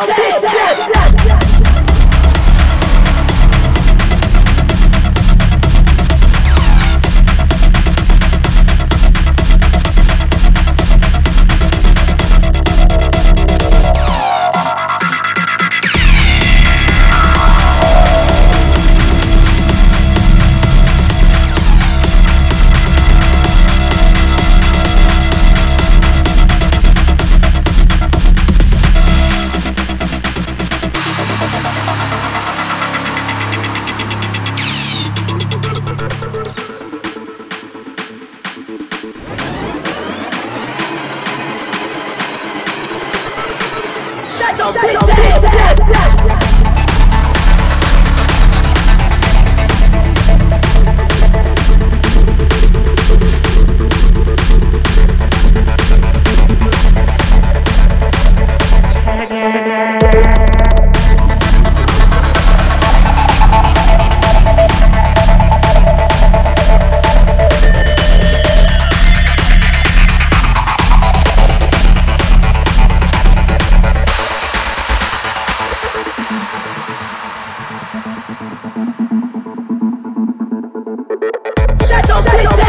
bitch ass. Shut your bitch ass Thank